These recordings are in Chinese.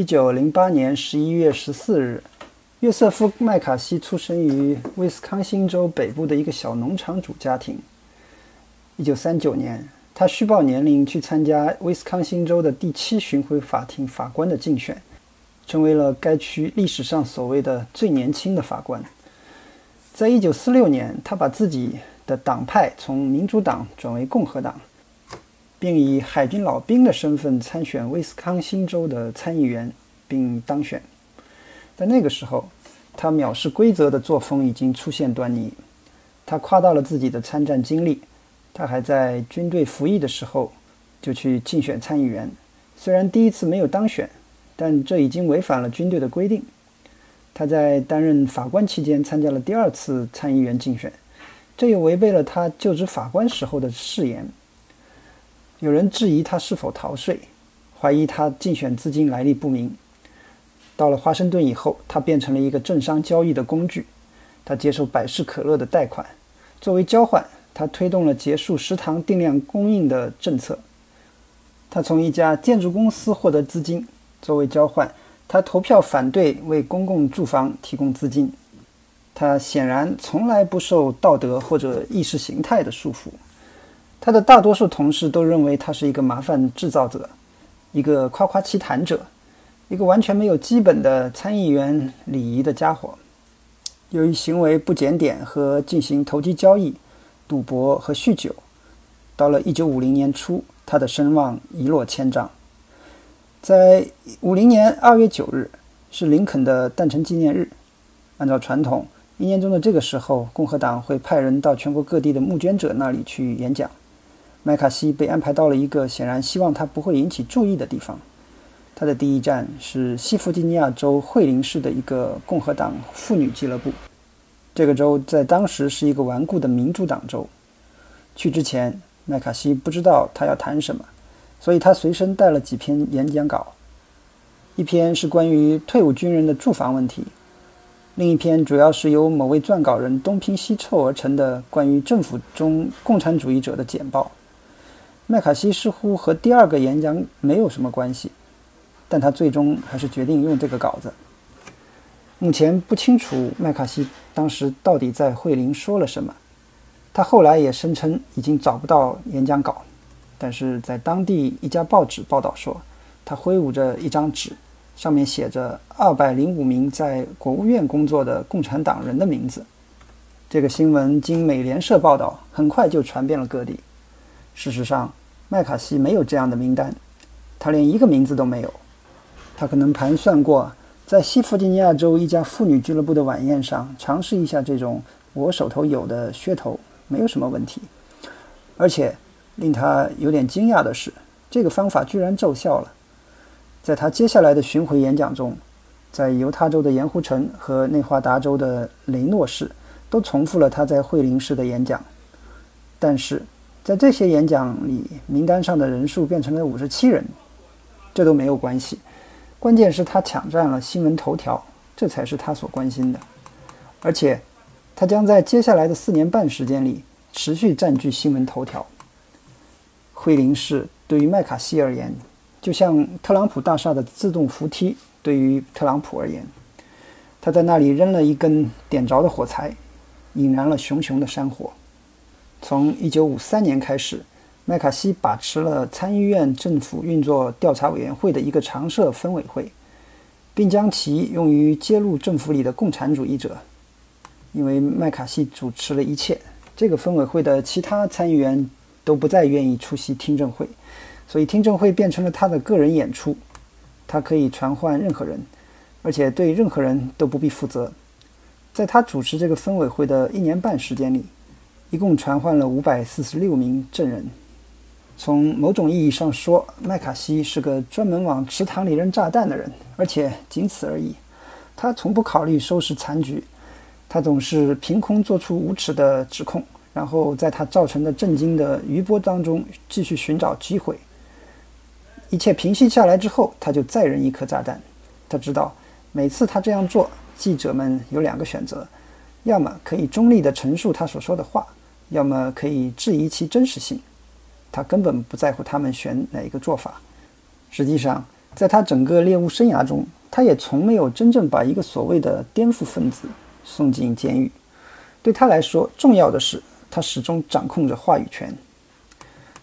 一九零八年十一月十四日，约瑟夫·麦卡锡出生于威斯康星州北部的一个小农场主家庭。一九三九年，他虚报年龄去参加威斯康星州的第七巡回法庭法官的竞选，成为了该区历史上所谓的最年轻的法官。在一九四六年，他把自己的党派从民主党转为共和党。并以海军老兵的身份参选威斯康星州的参议员，并当选。在那个时候，他藐视规则的作风已经出现端倪。他夸大了自己的参战经历。他还在军队服役的时候就去竞选参议员，虽然第一次没有当选，但这已经违反了军队的规定。他在担任法官期间参加了第二次参议员竞选，这也违背了他就职法官时候的誓言。有人质疑他是否逃税，怀疑他竞选资金来历不明。到了华盛顿以后，他变成了一个政商交易的工具。他接受百事可乐的贷款，作为交换，他推动了结束食堂定量供应的政策。他从一家建筑公司获得资金，作为交换，他投票反对为公共住房提供资金。他显然从来不受道德或者意识形态的束缚。他的大多数同事都认为他是一个麻烦制造者，一个夸夸其谈者，一个完全没有基本的参议员礼仪的家伙。由于行为不检点和进行投机交易、赌博和酗酒，到了1950年初，他的声望一落千丈。在50年2月9日是林肯的诞辰纪念日，按照传统，一年中的这个时候，共和党会派人到全国各地的募捐者那里去演讲。麦卡锡被安排到了一个显然希望他不会引起注意的地方。他的第一站是西弗吉尼亚州惠灵市的一个共和党妇女俱乐部。这个州在当时是一个顽固的民主党州。去之前，麦卡锡不知道他要谈什么，所以他随身带了几篇演讲稿。一篇是关于退伍军人的住房问题，另一篇主要是由某位撰稿人东拼西凑而成的关于政府中共产主义者的简报。麦卡锡似乎和第二个演讲没有什么关系，但他最终还是决定用这个稿子。目前不清楚麦卡锡当时到底在惠灵说了什么。他后来也声称已经找不到演讲稿，但是在当地一家报纸报道说，他挥舞着一张纸，上面写着二百零五名在国务院工作的共产党人的名字。这个新闻经美联社报道，很快就传遍了各地。事实上，麦卡锡没有这样的名单，他连一个名字都没有。他可能盘算过，在西弗吉尼亚州一家妇女俱乐部的晚宴上尝试一下这种我手头有的噱头，没有什么问题。而且令他有点惊讶的是，这个方法居然奏效了。在他接下来的巡回演讲中，在犹他州的盐湖城和内华达州的雷诺市，都重复了他在惠灵市的演讲，但是。在这些演讲里，名单上的人数变成了五十七人，这都没有关系。关键是他抢占了新闻头条，这才是他所关心的。而且，他将在接下来的四年半时间里持续占据新闻头条。惠灵市对于麦卡锡而言，就像特朗普大厦的自动扶梯对于特朗普而言。他在那里扔了一根点着的火柴，引燃了熊熊的山火。从1953年开始，麦卡锡把持了参议院政府运作调查委员会的一个常设分委会，并将其用于揭露政府里的共产主义者。因为麦卡锡主持了一切，这个分委会的其他参议员都不再愿意出席听证会，所以听证会变成了他的个人演出。他可以传唤任何人，而且对任何人都不必负责。在他主持这个分委会的一年半时间里，一共传唤了五百四十六名证人。从某种意义上说，麦卡锡是个专门往池塘里扔炸弹的人，而且仅此而已。他从不考虑收拾残局，他总是凭空做出无耻的指控，然后在他造成的震惊的余波当中继续寻找机会。一切平息下来之后，他就再扔一颗炸弹。他知道，每次他这样做，记者们有两个选择：要么可以中立地陈述他所说的话。要么可以质疑其真实性，他根本不在乎他们选哪一个做法。实际上，在他整个猎巫生涯中，他也从没有真正把一个所谓的颠覆分子送进监狱。对他来说，重要的是他始终掌控着话语权。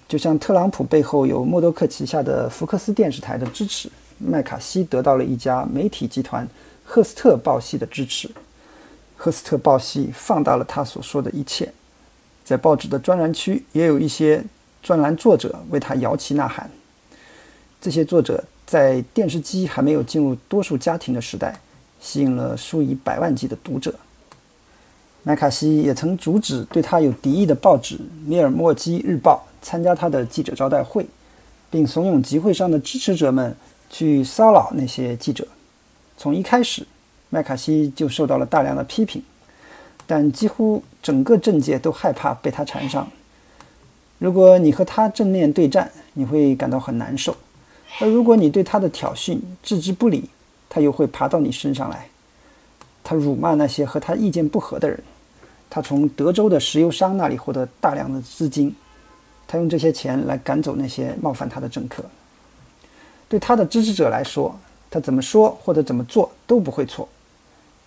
就像特朗普背后有默多克旗下的福克斯电视台的支持，麦卡锡得到了一家媒体集团赫斯特报系的支持。赫斯特报系放大了他所说的一切，在报纸的专栏区也有一些专栏作者为他摇旗呐喊。这些作者在电视机还没有进入多数家庭的时代，吸引了数以百万计的读者。麦卡锡也曾阻止对他有敌意的报纸《米尔莫基日报》。参加他的记者招待会，并怂恿集会上的支持者们去骚扰那些记者。从一开始，麦卡锡就受到了大量的批评，但几乎整个政界都害怕被他缠上。如果你和他正面对战，你会感到很难受；而如果你对他的挑衅置之不理，他又会爬到你身上来。他辱骂那些和他意见不合的人。他从德州的石油商那里获得大量的资金。他用这些钱来赶走那些冒犯他的政客。对他的支持者来说，他怎么说或者怎么做都不会错。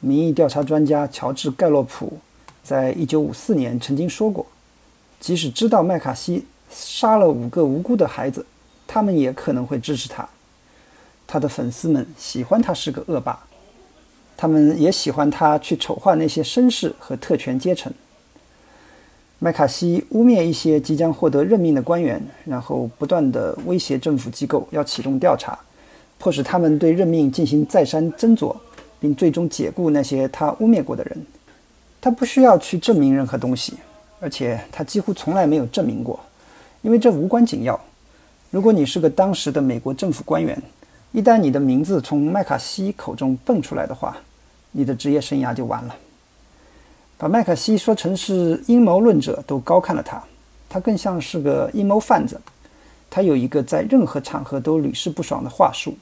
民意调查专家乔治·盖洛普在一九五四年曾经说过：“即使知道麦卡锡杀了五个无辜的孩子，他们也可能会支持他。”他的粉丝们喜欢他是个恶霸，他们也喜欢他去丑化那些绅士和特权阶层。麦卡锡污蔑一些即将获得任命的官员，然后不断地威胁政府机构要启动调查，迫使他们对任命进行再三斟酌，并最终解雇那些他污蔑过的人。他不需要去证明任何东西，而且他几乎从来没有证明过，因为这无关紧要。如果你是个当时的美国政府官员，一旦你的名字从麦卡锡口中蹦出来的话，你的职业生涯就完了。把麦卡锡说成是阴谋论者，都高看了他。他更像是个阴谋贩子。他有一个在任何场合都屡试不爽的话术，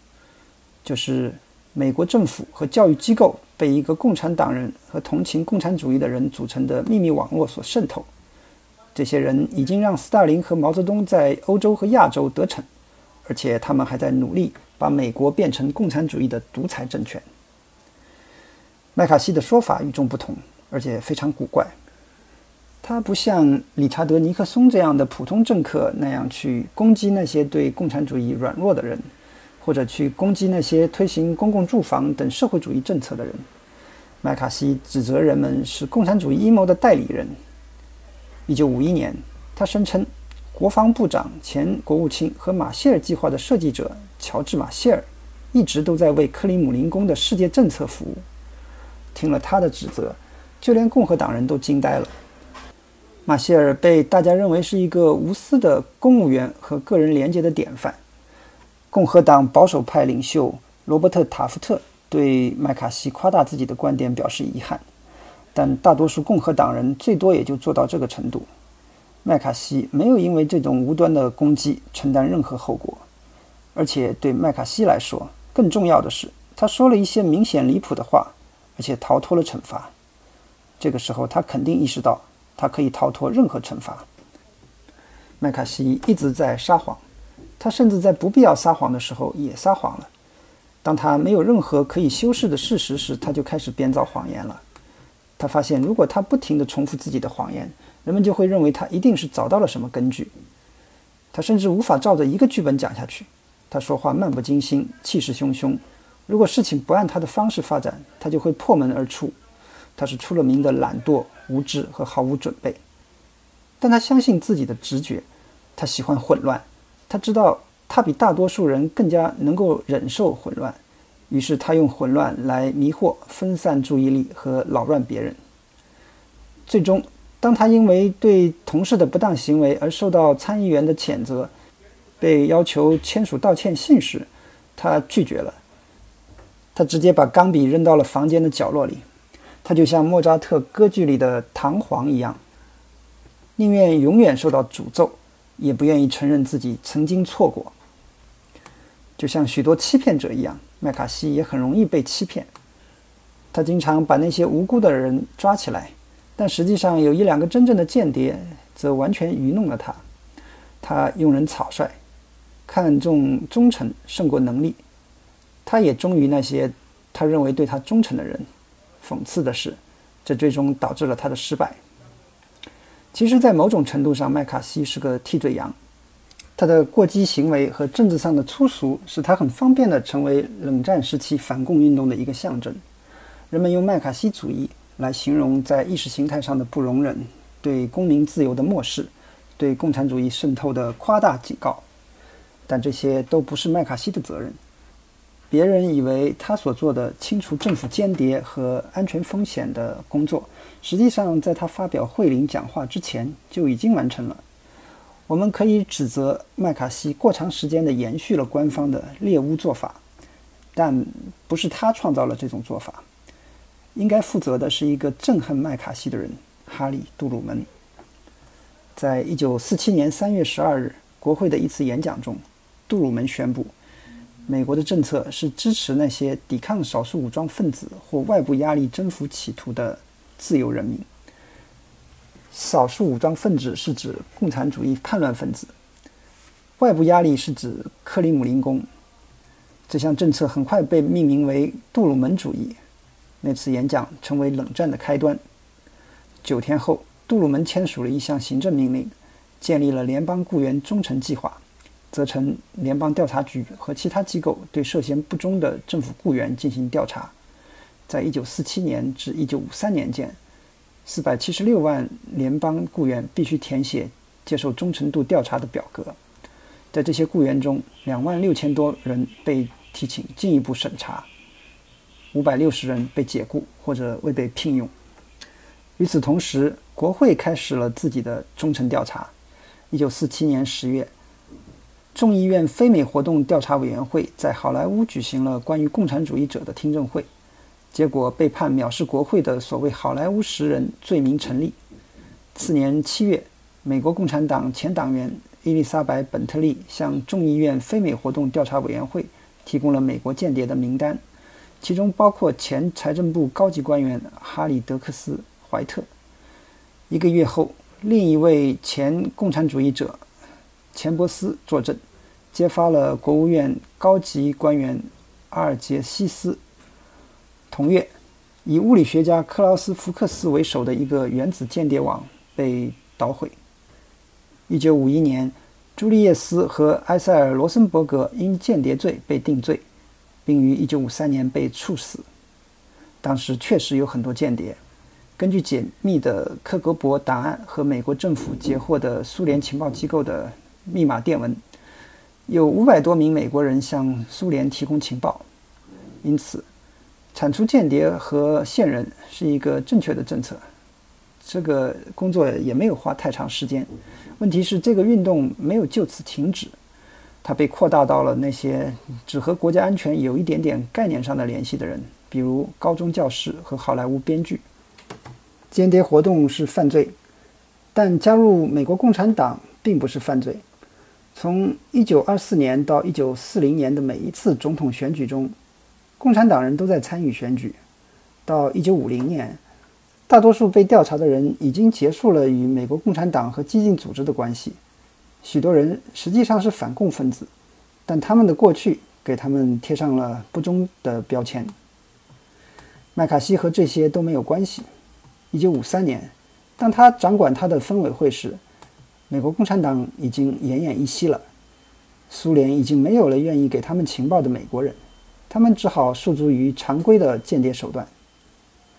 就是美国政府和教育机构被一个共产党人和同情共产主义的人组成的秘密网络所渗透。这些人已经让斯大林和毛泽东在欧洲和亚洲得逞，而且他们还在努力把美国变成共产主义的独裁政权。麦卡锡的说法与众不同。而且非常古怪，他不像理查德·尼克松这样的普通政客那样去攻击那些对共产主义软弱的人，或者去攻击那些推行公共住房等社会主义政策的人。麦卡锡指责人们是共产主义阴谋的代理人。一九五一年，他声称，国防部长、前国务卿和马歇尔计划的设计者乔治·马歇尔一直都在为克里姆林宫的世界政策服务。听了他的指责。就连共和党人都惊呆了。马歇尔被大家认为是一个无私的公务员和个人廉洁的典范。共和党保守派领袖罗伯特·塔夫特对麦卡锡夸大自己的观点表示遗憾，但大多数共和党人最多也就做到这个程度。麦卡锡没有因为这种无端的攻击承担任何后果，而且对麦卡锡来说，更重要的是，他说了一些明显离谱的话，而且逃脱了惩罚。这个时候，他肯定意识到，他可以逃脱任何惩罚。麦卡锡一直在撒谎，他甚至在不必要撒谎的时候也撒谎了。当他没有任何可以修饰的事实时，他就开始编造谎言了。他发现，如果他不停地重复自己的谎言，人们就会认为他一定是找到了什么根据。他甚至无法照着一个剧本讲下去。他说话漫不经心，气势汹汹。如果事情不按他的方式发展，他就会破门而出。他是出了名的懒惰、无知和毫无准备，但他相信自己的直觉，他喜欢混乱，他知道他比大多数人更加能够忍受混乱，于是他用混乱来迷惑、分散注意力和扰乱别人。最终，当他因为对同事的不当行为而受到参议员的谴责，被要求签署道歉信时，他拒绝了，他直接把钢笔扔到了房间的角落里。他就像莫扎特歌剧里的弹簧一样，宁愿永远受到诅咒，也不愿意承认自己曾经错过。就像许多欺骗者一样，麦卡锡也很容易被欺骗。他经常把那些无辜的人抓起来，但实际上有一两个真正的间谍则完全愚弄了他。他用人草率，看重忠诚胜过能力，他也忠于那些他认为对他忠诚的人。讽刺的是，这最终导致了他的失败。其实，在某种程度上，麦卡锡是个替罪羊。他的过激行为和政治上的粗俗，使他很方便地成为冷战时期反共运动的一个象征。人们用麦卡锡主义来形容在意识形态上的不容忍、对公民自由的漠视、对共产主义渗透的夸大警告。但这些都不是麦卡锡的责任。别人以为他所做的清除政府间谍和安全风险的工作，实际上在他发表会领讲话之前就已经完成了。我们可以指责麦卡锡过长时间地延续了官方的猎巫做法，但不是他创造了这种做法。应该负责的是一个憎恨麦卡锡的人——哈利·杜鲁门。在一九四七年三月十二日国会的一次演讲中，杜鲁门宣布，美国的政策是支持那些抵抗少数武装分子或外部压力征服企图的自由人民。少数武装分子是指共产主义叛乱分子，外部压力是指克里姆林宫。这项政策很快被命名为“杜鲁门主义”。那次演讲成为冷战的开端。九天后，杜鲁门签署了一项行政命令，建立了联邦雇员忠诚计划，责成联邦调查局和其他机构对涉嫌不忠的政府雇员进行调查。在一九四七年至一九五三年间。四百七十六万联邦雇员必须填写接受忠诚度调查的表格，在这些雇员中，两万六千多人被提请进一步审查，五百六十人被解雇或者未被聘用。与此同时，国会开始了自己的忠诚调查。一九四七年十月，众议院非美活动调查委员会在好莱坞举行了关于共产主义者的听证会。结果被判藐视国会的所谓“好莱坞十人”罪名成立。次年七月，美国共产党前党员伊丽莎白·本特利向众议院非美活动调查委员会提供了美国间谍的名单，其中包括前财政部高级官员哈里·德克斯·怀特。一个月后，另一位前共产主义者钱伯斯作证，揭发了国务院高级官员阿尔杰西斯。同月，以物理学家克劳斯·福克斯为首的一个原子间谍网被捣毁。1951年，朱利叶斯和埃塞尔·罗森伯格因间谍罪被定罪，并于1953年被处死。当时确实有很多间谍。根据解密的克格勃档案和美国政府截获的苏联情报机构的密码电文，有五百多名美国人向苏联提供情报。因此。铲除间谍和线人是一个正确的政策，这个工作也没有花太长时间。问题是，这个运动没有就此停止，它被扩大到了那些只和国家安全有一点点概念上的联系的人，比如高中教师和好莱坞编剧。间谍活动是犯罪，但加入美国共产党并不是犯罪。从1924年到1940年的每一次总统选举中。共产党人都在参与选举。到1950年，大多数被调查的人已经结束了与美国共产党和激进组织的关系。许多人实际上是反共分子，但他们的过去给他们贴上了不忠的标签。麦卡锡和这些都没有关系。1953年，当他掌管他的分委会时，美国共产党已经奄奄一息了。苏联已经没有了愿意给他们情报的美国人。他们只好诉诸于常规的间谍手段，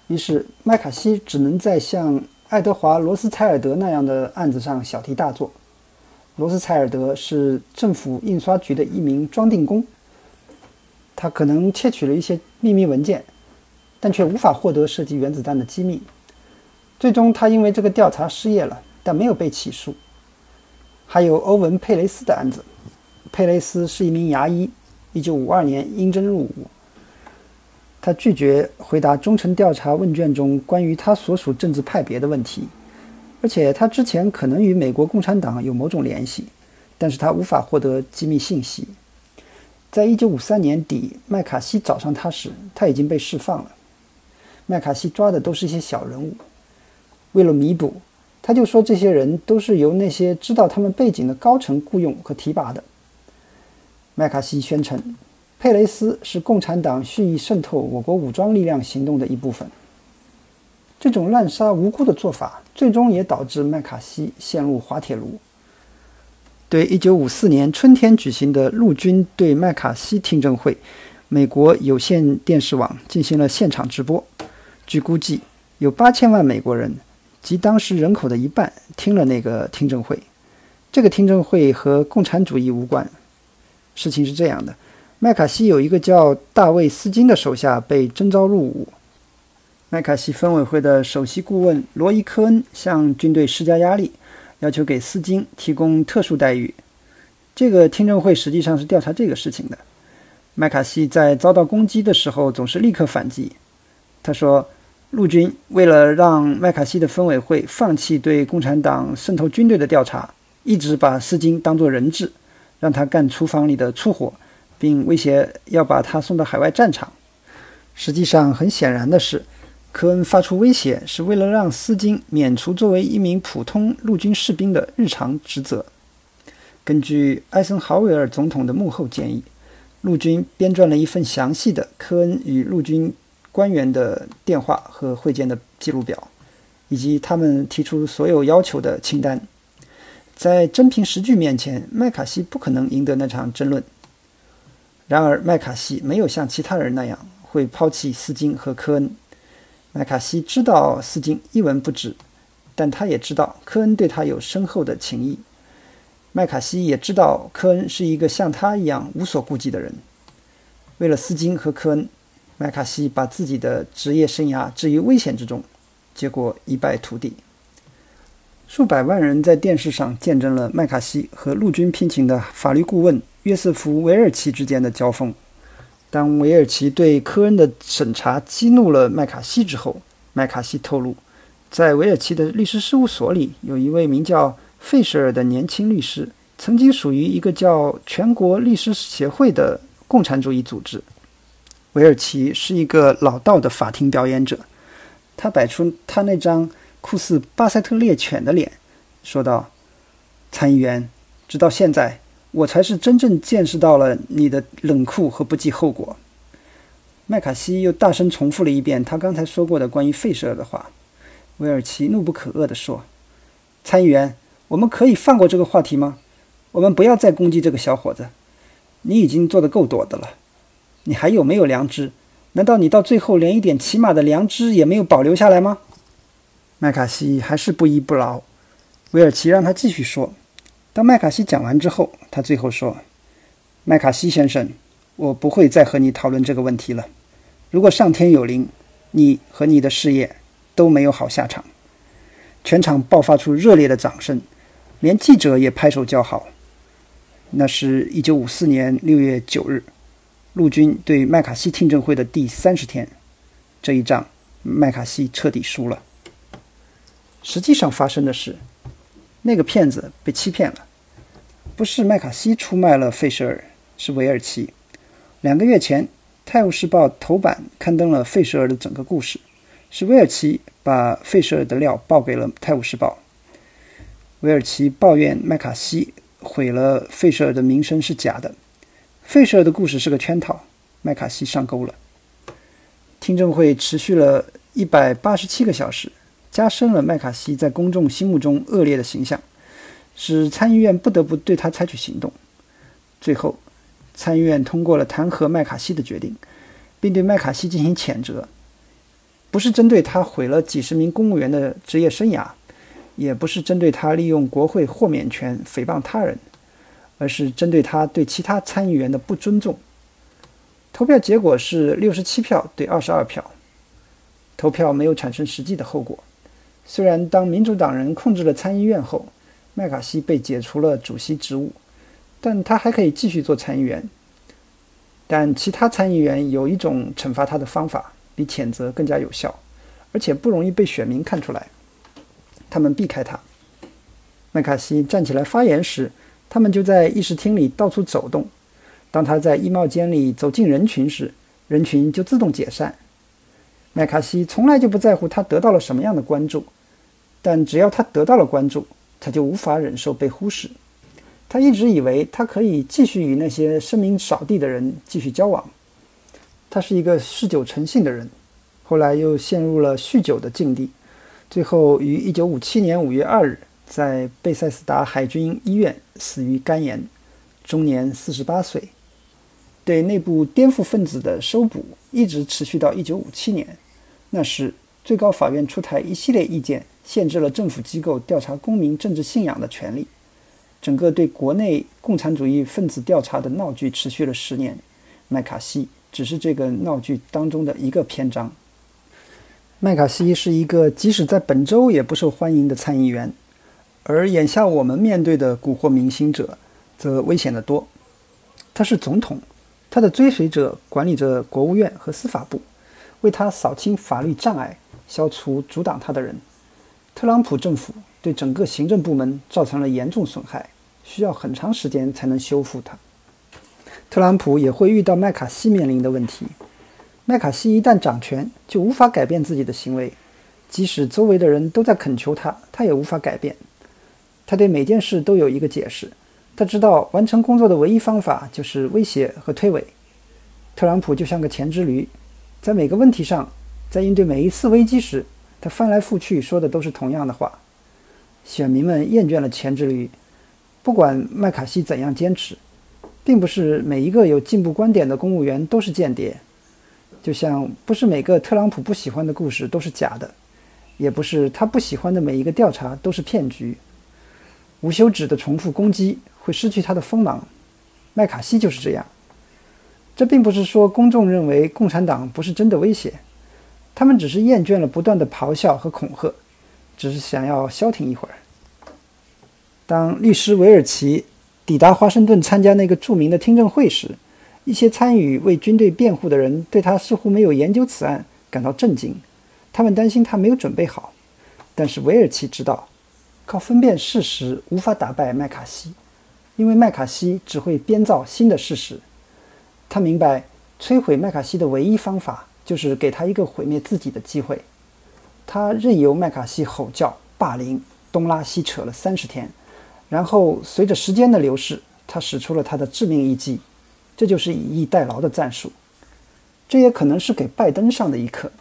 于是麦卡锡只能在像爱德华·罗斯柴尔德那样的案子上小题大做。罗斯柴尔德是政府印刷局的一名装订工，他可能窃取了一些秘密文件，但却无法获得涉及原子弹的机密。最终，他因为这个调查失业了，但没有被起诉。还有欧文·佩雷斯的案子，佩雷斯是一名牙医。一九五二年应征入伍，他拒绝回答忠诚调查问卷中关于他所属政治派别的问题，而且他之前可能与美国共产党有某种联系，但是他无法获得机密信息。在一九五三年底，麦卡锡找上他时，他已经被释放了。麦卡锡抓的都是一些小人物，为了弥补，他就说这些人都是由那些知道他们背景的高层雇佣和提拔的。麦卡锡宣称，佩雷斯是共产党蓄意渗透我国武装力量行动的一部分。这种滥杀无辜的做法，最终也导致麦卡锡陷入滑铁卢。对1954年春天举行的陆军对麦卡锡听证会，美国有线电视网进行了现场直播。据估计，有8000万美国人，及当时人口的一半，听了那个听证会。这个听证会和共产主义无关。事情是这样的：麦卡锡有一个叫大卫·斯金的手下被征召入伍。麦卡锡分委会的首席顾问罗伊·科恩向军队施加压力，要求给斯金提供特殊待遇。这个听证会实际上是调查这个事情的。麦卡锡在遭到攻击的时候总是立刻反击。他说：“陆军为了让麦卡锡的分委会放弃对共产党渗透军队的调查，一直把斯金当作人质，让他干厨房里的粗活，并威胁要把他送到海外战场。实际上，很显然的是。”科恩发出威胁，是为了让斯金免除作为一名普通陆军士兵的日常职责。根据艾森豪威尔总统的幕后建议，陆军编撰了一份详细的科恩与陆军官员的电话和会见的记录表，以及他们提出所有要求的清单。在真凭实据面前，麦卡锡不可能赢得那场争论。然而，麦卡锡没有像其他人那样会抛弃斯金和科恩。麦卡锡知道斯金一文不值，但他也知道科恩对他有深厚的情谊。麦卡锡也知道科恩是一个像他一样无所顾忌的人。为了斯金和科恩，麦卡锡把自己的职业生涯置于危险之中，结果一败涂地。数百万人在电视上见证了麦卡锡和陆军聘请的法律顾问约瑟夫·韦尔奇之间的交锋。当韦尔奇对科恩的审查激怒了麦卡锡之后，麦卡锡透露，在韦尔奇的律师事务所里有一位名叫费舍尔的年轻律师，曾经属于一个叫全国律师协会的共产主义组织。韦尔奇是一个老道的法庭表演者，他摆出他那张酷似巴塞特猎犬的脸，说道：“参议员，直到现在。”我才是真正见识到了你的冷酷和不计后果。麦卡锡又大声重复了一遍他刚才说过的关于费舍尔的话。威尔奇怒不可遏地说：“参议员，我们可以放过这个话题吗？我们不要再攻击这个小伙子。你已经做得够多的了。你还有没有良知？难道你到最后连一点起码的良知也没有保留下来吗？”麦卡锡还是不依不饶。威尔奇让他继续说。当麦卡锡讲完之后，他最后说：“麦卡锡先生，我不会再和你讨论这个问题了。如果上天有灵，你和你的事业都没有好下场。”全场爆发出热烈的掌声，连记者也拍手叫好。那是一九五四年六月九日，陆军对麦卡锡听证会的第三十天。这一仗，麦卡锡彻底输了。实际上发生的是，那个骗子被欺骗了。不是麦卡锡出卖了费舍尔，是韦尔奇。两个月前，《泰晤士报》头版刊登了费舍尔的整个故事，是韦尔奇把费舍尔的料报给了《泰晤士报》。韦尔奇抱怨麦卡锡毁了费舍尔的名声是假的，费舍尔的故事是个圈套，麦卡锡上钩了。听证会持续了一百八十七个小时，加深了麦卡锡在公众心目中恶劣的形象。使参议院不得不对他采取行动。最后，参议院通过了弹劾麦卡锡的决定，并对麦卡锡进行谴责，不是针对他毁了几十名公务员的职业生涯，也不是针对他利用国会豁免权诽谤他人，而是针对他对其他参议员的不尊重。投票结果是六十七票对二十二票，投票没有产生实际的后果。虽然当民主党人控制了参议院后，麦卡锡被解除了主席职务，但他还可以继续做参议员。但其他参议员有一种惩罚他的方法，比谴责更加有效，而且不容易被选民看出来。他们避开他。麦卡锡站起来发言时，他们就在议事厅里到处走动；当他在衣帽间里走进人群时，人群就自动解散。麦卡锡从来就不在乎他得到了什么样的关注，但只要他得到了关注。他就无法忍受被忽视。他一直以为他可以继续与那些声名扫地的人继续交往。他是一个嗜酒成性的人，后来又陷入了酗酒的境地，最后于1957年5月2日在贝塞斯达海军医院死于肝炎，终年48岁。对内部颠覆分子的收捕一直持续到1957年，那时最高法院出台一系列意见，限制了政府机构调查公民政治信仰的权利。整个对国内共产主义分子调查的闹剧持续了十年，麦卡锡只是这个闹剧当中的一个篇章。麦卡锡是一个即使在本州也不受欢迎的参议员，而眼下我们面对的蛊惑明星者则危险得多。他是总统，他的追随者管理着国务院和司法部，为他扫清法律障碍，消除阻挡他的人。特朗普政府。对整个行政部门造成了严重损害，需要很长时间才能修复它。特朗普也会遇到麦卡锡面临的问题。麦卡锡一旦掌权，就无法改变自己的行为，即使周围的人都在恳求他，他也无法改变。他对每件事都有一个解释。他知道完成工作的唯一方法就是威胁和推诿。特朗普就像个前之驴，在每个问题上，在应对每一次危机时，他翻来覆去说的都是同样的话。选民们厌倦了前之驴，不管麦卡锡怎样坚持，并不是每一个有进步观点的公务员都是间谍，就像不是每个特朗普不喜欢的故事都是假的，也不是他不喜欢的每一个调查都是骗局。无休止的重复攻击会失去他的锋芒，麦卡锡就是这样。这并不是说公众认为共产党不是真的威胁，他们只是厌倦了不断的咆哮和恐吓。只是想要消停一会儿。当律师韦尔奇抵达华盛顿参加那个著名的听证会时，一些参与为军队辩护的人对他似乎没有研究此案感到震惊，他们担心他没有准备好。但是韦尔奇知道，靠分辨事实无法打败麦卡锡，因为麦卡锡只会编造新的事实。他明白，摧毁麦卡锡的唯一方法就是给他一个毁灭自己的机会。他任由麦卡锡吼叫、霸凌、东拉西扯了三十天，然后随着时间的流逝，他使出了他的致命一击，这就是以逸待劳的战术。这也可能是给拜登上的一课。